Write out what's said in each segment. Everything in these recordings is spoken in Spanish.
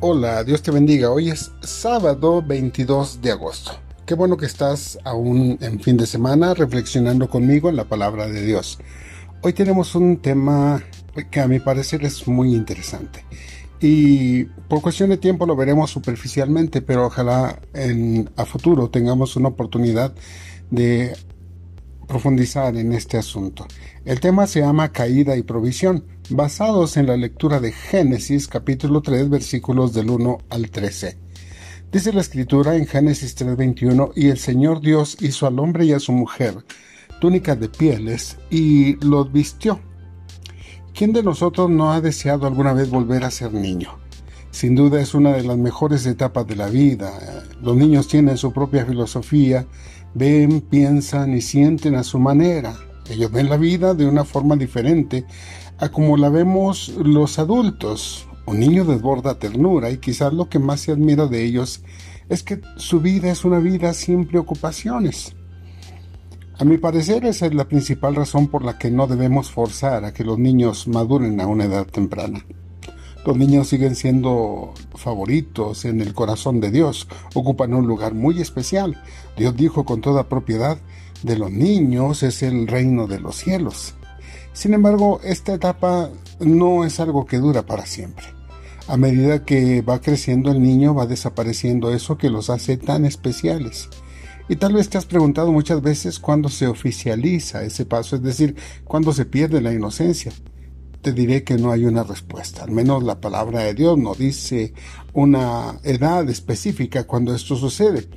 Hola, Dios te bendiga. Hoy es sábado 22 de agosto. Qué bueno que estás aún en fin de semana reflexionando conmigo en la palabra de Dios. Hoy tenemos un tema que a mi parecer es muy interesante. Y por cuestión de tiempo lo veremos superficialmente, pero ojalá en, a futuro tengamos una oportunidad de profundizar en este asunto. El tema se llama caída y provisión, basados en la lectura de Génesis capítulo 3 versículos del 1 al 13. Dice la escritura en Génesis 3:21, y el Señor Dios hizo al hombre y a su mujer túnicas de pieles y los vistió. ¿Quién de nosotros no ha deseado alguna vez volver a ser niño? Sin duda es una de las mejores etapas de la vida. Los niños tienen su propia filosofía, ven, piensan y sienten a su manera. Ellos ven la vida de una forma diferente a como la vemos los adultos. Un niño desborda ternura y quizás lo que más se admira de ellos es que su vida es una vida sin preocupaciones. A mi parecer esa es la principal razón por la que no debemos forzar a que los niños maduren a una edad temprana. Los niños siguen siendo favoritos en el corazón de Dios, ocupan un lugar muy especial. Dios dijo con toda propiedad, de los niños es el reino de los cielos. Sin embargo, esta etapa no es algo que dura para siempre. A medida que va creciendo el niño va desapareciendo eso que los hace tan especiales. Y tal vez te has preguntado muchas veces cuándo se oficializa ese paso, es decir, cuándo se pierde la inocencia te diré que no hay una respuesta. Al menos la palabra de Dios no dice una edad específica cuando esto sucede.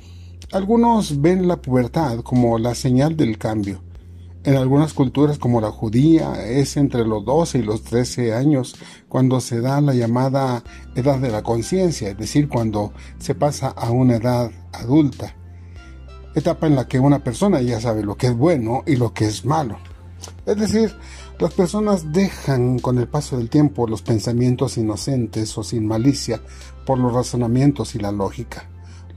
Algunos ven la pubertad como la señal del cambio. En algunas culturas como la judía es entre los 12 y los 13 años cuando se da la llamada edad de la conciencia, es decir, cuando se pasa a una edad adulta. Etapa en la que una persona ya sabe lo que es bueno y lo que es malo. Es decir, las personas dejan con el paso del tiempo los pensamientos inocentes o sin malicia por los razonamientos y la lógica.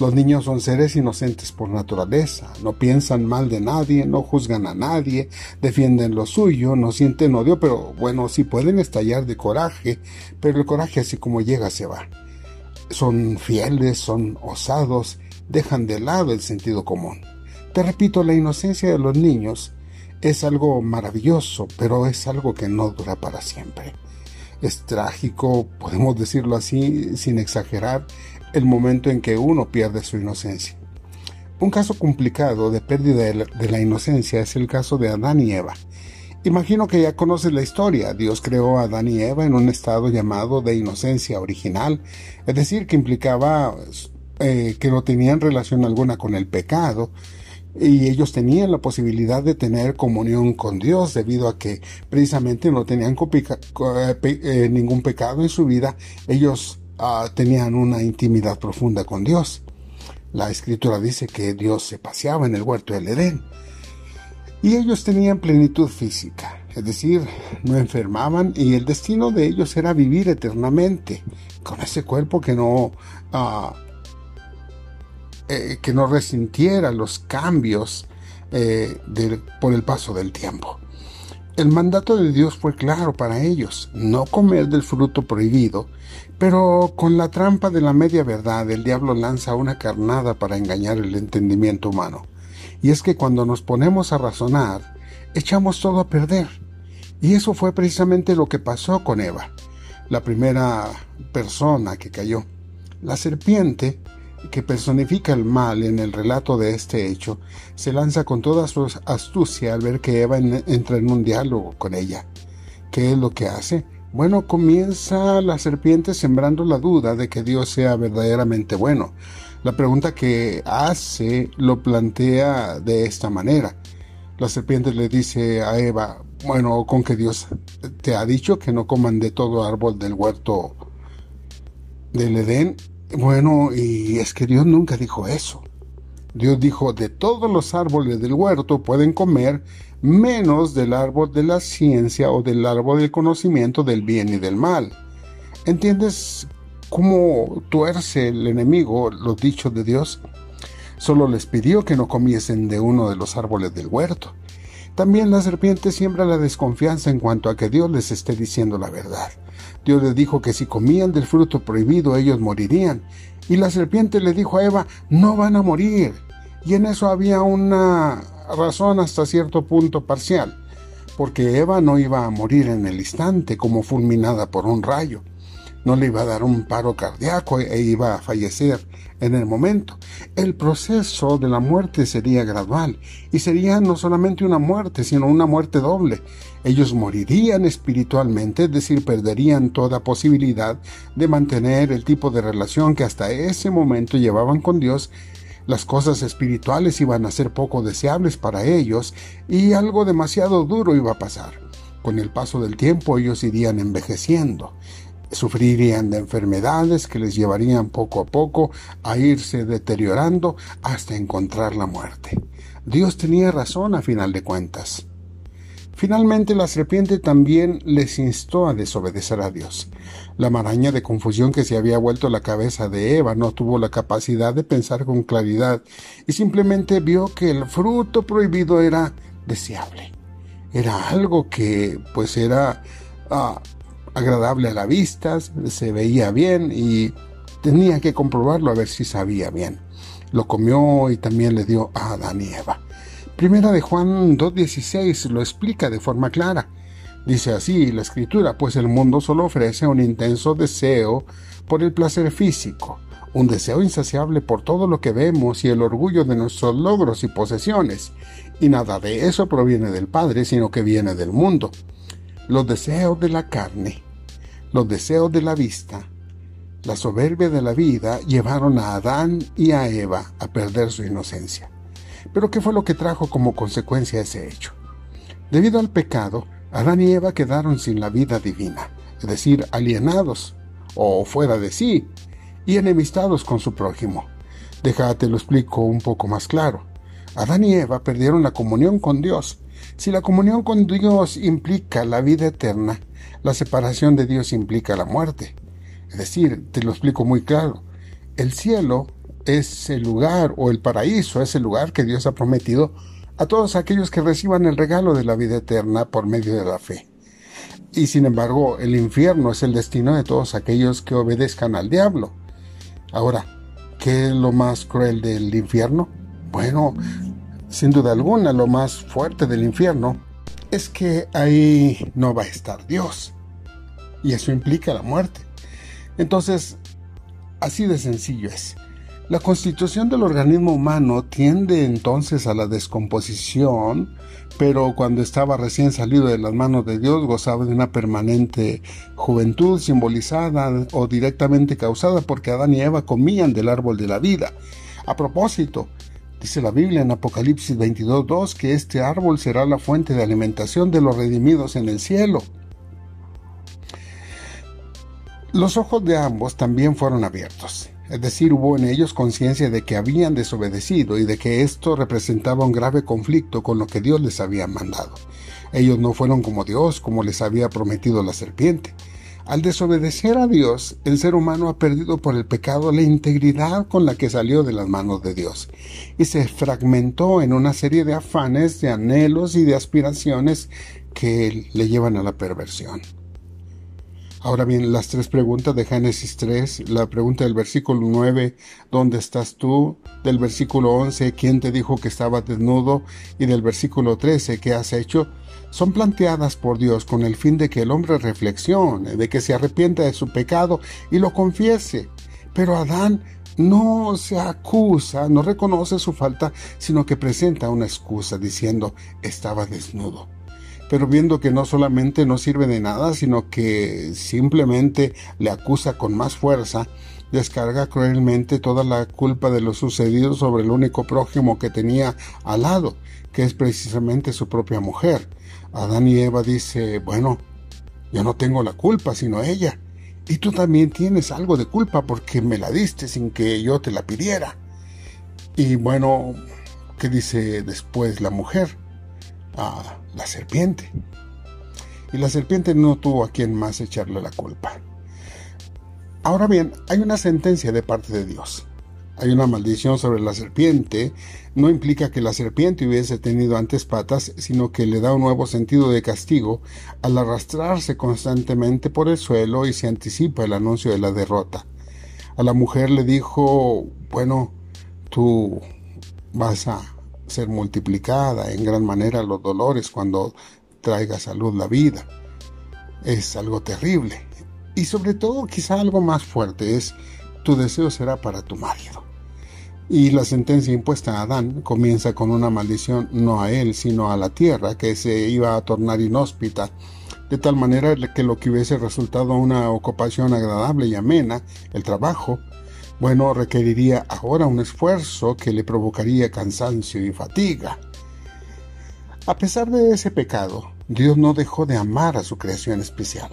Los niños son seres inocentes por naturaleza, no piensan mal de nadie, no juzgan a nadie, defienden lo suyo, no sienten odio, pero bueno, sí pueden estallar de coraje, pero el coraje así como llega se va. Son fieles, son osados, dejan de lado el sentido común. Te repito, la inocencia de los niños es algo maravilloso, pero es algo que no dura para siempre. Es trágico, podemos decirlo así, sin exagerar, el momento en que uno pierde su inocencia. Un caso complicado de pérdida de la, inocencia es el caso de Adán y Eva. Imagino que ya conoces la historia. Dios creó a Adán y Eva en un estado llamado de inocencia original, es decir, que implicaba eh, que no tenían relación alguna con el pecado, y ellos tenían la posibilidad de tener comunión con Dios debido a que precisamente no tenían eh, eh, ningún pecado en su vida, ellos ah, tenían una intimidad profunda con Dios. La escritura dice que Dios se paseaba en el huerto del Edén y ellos tenían plenitud física, es decir, no enfermaban y el destino de ellos era vivir eternamente con ese cuerpo que no ah, eh, que no resintiera los cambios eh, por el paso del tiempo. El mandato de Dios fue claro para ellos, no comer del fruto prohibido, pero con la trampa de la media verdad el diablo lanza una carnada para engañar el entendimiento humano. Y es que cuando nos ponemos a razonar, echamos todo a perder. Y eso fue precisamente lo que pasó con Eva, la primera persona que cayó. La serpiente que personifica el mal en el relato de este hecho, se lanza con toda su astucia al ver que Eva entra en un diálogo con ella. ¿Qué es lo que hace? Bueno, comienza la serpiente sembrando la duda de que Dios sea verdaderamente bueno. La pregunta que hace lo plantea de esta manera. La serpiente le dice a Eva, bueno, con que Dios te ha dicho que no coman de todo árbol del huerto del Edén, bueno, y es que Dios nunca dijo eso. Dios dijo, de todos los árboles del huerto pueden comer, menos del árbol de la ciencia o del árbol del conocimiento del bien y del mal. ¿Entiendes cómo tuerce el enemigo los dichos de Dios? Solo les pidió que no comiesen de uno de los árboles del huerto. También la serpiente siembra la desconfianza en cuanto a que Dios les esté diciendo la verdad. Dios les dijo que si comían del fruto prohibido ellos morirían. Y la serpiente le dijo a Eva, no van a morir. Y en eso había una razón hasta cierto punto parcial, porque Eva no iba a morir en el instante como fulminada por un rayo no le iba a dar un paro cardíaco e iba a fallecer en el momento. El proceso de la muerte sería gradual y sería no solamente una muerte, sino una muerte doble. Ellos morirían espiritualmente, es decir, perderían toda posibilidad de mantener el tipo de relación que hasta ese momento llevaban con Dios las cosas espirituales iban a ser poco deseables para ellos y algo demasiado duro iba a pasar. Con el paso del tiempo ellos irían envejeciendo sufrirían de enfermedades que les llevarían poco a poco a irse deteriorando hasta encontrar la muerte. Dios tenía razón a final de cuentas. Finalmente la serpiente también les instó a desobedecer a Dios. La maraña de confusión que se había vuelto la cabeza de Eva no tuvo la capacidad de pensar con claridad y simplemente vio que el fruto prohibido era deseable. Era algo que pues era ah, agradable a la vista, se veía bien y tenía que comprobarlo a ver si sabía bien. Lo comió y también le dio a Adán y Eva. Primera de Juan 2.16 lo explica de forma clara. Dice así la escritura, pues el mundo solo ofrece un intenso deseo por el placer físico, un deseo insaciable por todo lo que vemos y el orgullo de nuestros logros y posesiones. Y nada de eso proviene del Padre, sino que viene del mundo los deseos de la carne, los deseos de la vista, la soberbia de la vida llevaron a Adán y a Eva a perder su inocencia. Pero ¿qué fue lo que trajo como consecuencia ese hecho? Debido al pecado, Adán y Eva quedaron sin la vida divina, es decir, alienados o fuera de sí y enemistados con su prójimo. Déjate lo explico un poco más claro. Adán y Eva perdieron la comunión con Dios si la comunión con Dios implica la vida eterna, la separación de Dios implica la muerte. Es decir, te lo explico muy claro, el cielo es el lugar o el paraíso es el lugar que Dios ha prometido a todos aquellos que reciban el regalo de la vida eterna por medio de la fe. Y sin embargo, el infierno es el destino de todos aquellos que obedezcan al diablo. Ahora, ¿qué es lo más cruel del infierno? Bueno, sin duda alguna, lo más fuerte del infierno es que ahí no va a estar Dios. Y eso implica la muerte. Entonces, así de sencillo es. La constitución del organismo humano tiende entonces a la descomposición, pero cuando estaba recién salido de las manos de Dios gozaba de una permanente juventud simbolizada o directamente causada porque Adán y Eva comían del árbol de la vida. A propósito, Dice la Biblia en Apocalipsis 22.2 que este árbol será la fuente de alimentación de los redimidos en el cielo. Los ojos de ambos también fueron abiertos, es decir, hubo en ellos conciencia de que habían desobedecido y de que esto representaba un grave conflicto con lo que Dios les había mandado. Ellos no fueron como Dios, como les había prometido la serpiente. Al desobedecer a Dios, el ser humano ha perdido por el pecado la integridad con la que salió de las manos de Dios y se fragmentó en una serie de afanes, de anhelos y de aspiraciones que le llevan a la perversión. Ahora bien, las tres preguntas de Génesis 3, la pregunta del versículo 9, ¿dónde estás tú? Del versículo 11, ¿quién te dijo que estabas desnudo? Y del versículo 13, ¿qué has hecho? son planteadas por Dios con el fin de que el hombre reflexione, de que se arrepienta de su pecado y lo confiese. Pero Adán no se acusa, no reconoce su falta, sino que presenta una excusa diciendo estaba desnudo. Pero viendo que no solamente no sirve de nada, sino que simplemente le acusa con más fuerza, descarga cruelmente toda la culpa de lo sucedido sobre el único prójimo que tenía al lado, que es precisamente su propia mujer. Adán y Eva dice, bueno, yo no tengo la culpa, sino ella. Y tú también tienes algo de culpa porque me la diste sin que yo te la pidiera. Y bueno, ¿qué dice después la mujer? Ah, la serpiente. Y la serpiente no tuvo a quien más echarle la culpa. Ahora bien, hay una sentencia de parte de Dios. hay una maldición sobre la serpiente, no implica que la serpiente hubiese tenido antes patas, sino que le da un nuevo sentido de castigo al arrastrarse constantemente por el suelo y se anticipa el anuncio de la derrota. A la mujer le dijo, bueno, tú vas a ser multiplicada en gran manera los dolores cuando traiga salud la vida. Es algo terrible. Y sobre todo, quizá algo más fuerte es, tu deseo será para tu marido. Y la sentencia impuesta a Adán comienza con una maldición no a él, sino a la tierra, que se iba a tornar inhóspita, de tal manera que lo que hubiese resultado una ocupación agradable y amena, el trabajo, bueno, requeriría ahora un esfuerzo que le provocaría cansancio y fatiga. A pesar de ese pecado, Dios no dejó de amar a su creación especial.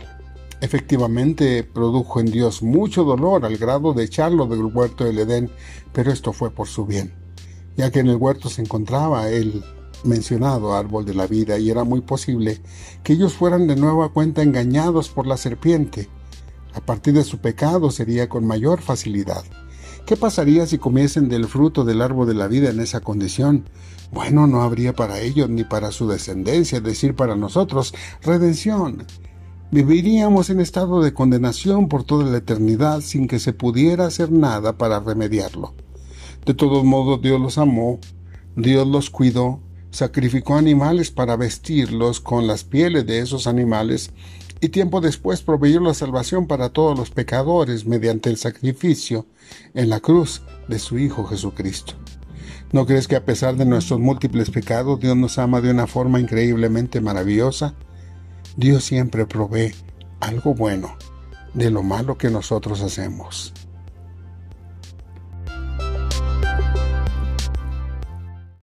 Efectivamente, produjo en Dios mucho dolor al grado de echarlo del huerto del Edén, pero esto fue por su bien, ya que en el huerto se encontraba el mencionado árbol de la vida y era muy posible que ellos fueran de nuevo a cuenta engañados por la serpiente. A partir de su pecado sería con mayor facilidad. ¿Qué pasaría si comiesen del fruto del árbol de la vida en esa condición? Bueno, no habría para ellos ni para su descendencia, es decir, para nosotros, redención viviríamos en estado de condenación por toda la eternidad sin que se pudiera hacer nada para remediarlo. De todos modos, Dios los amó, Dios los cuidó, sacrificó animales para vestirlos con las pieles de esos animales y tiempo después proveyó la salvación para todos los pecadores mediante el sacrificio en la cruz de su Hijo Jesucristo. ¿No crees que a pesar de nuestros múltiples pecados Dios nos ama de una forma increíblemente maravillosa? Dios siempre provee algo bueno de lo malo que nosotros hacemos.